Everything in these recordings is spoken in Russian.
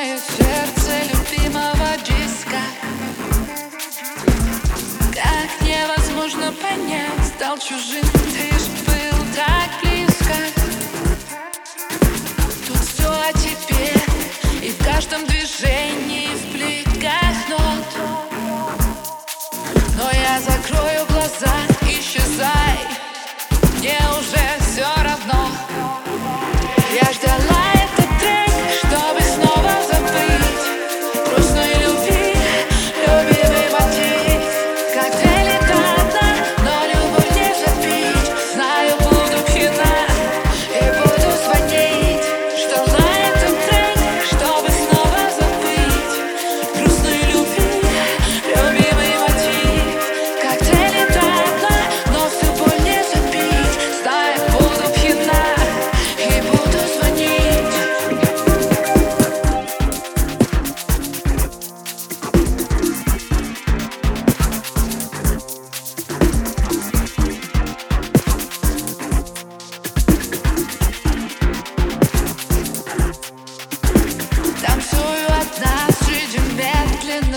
Сердце любимого диска. Как невозможно понять Стал чужим, ты был так близко. Тут все о тебе И каждом движении в плитках нот. Но я закрою глаза, исчезай Мне уже все равно. Я ждала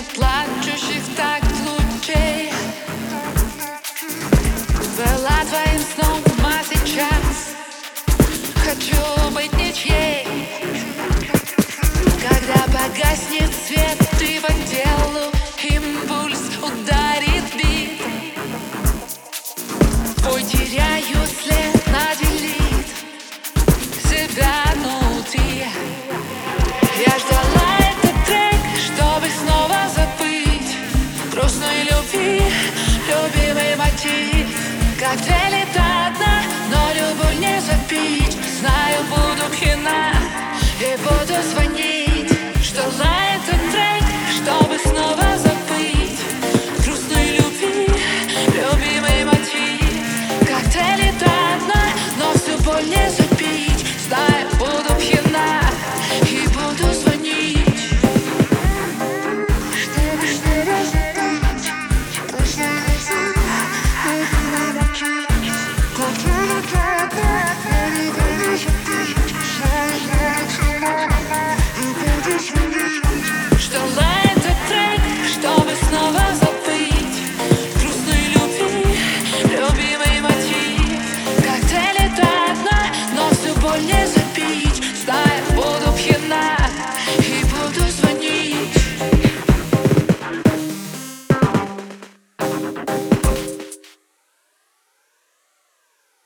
Отла чужих так мочи Коктейли до дна, но любовь не запить. Знаю, буду пьяна πολλές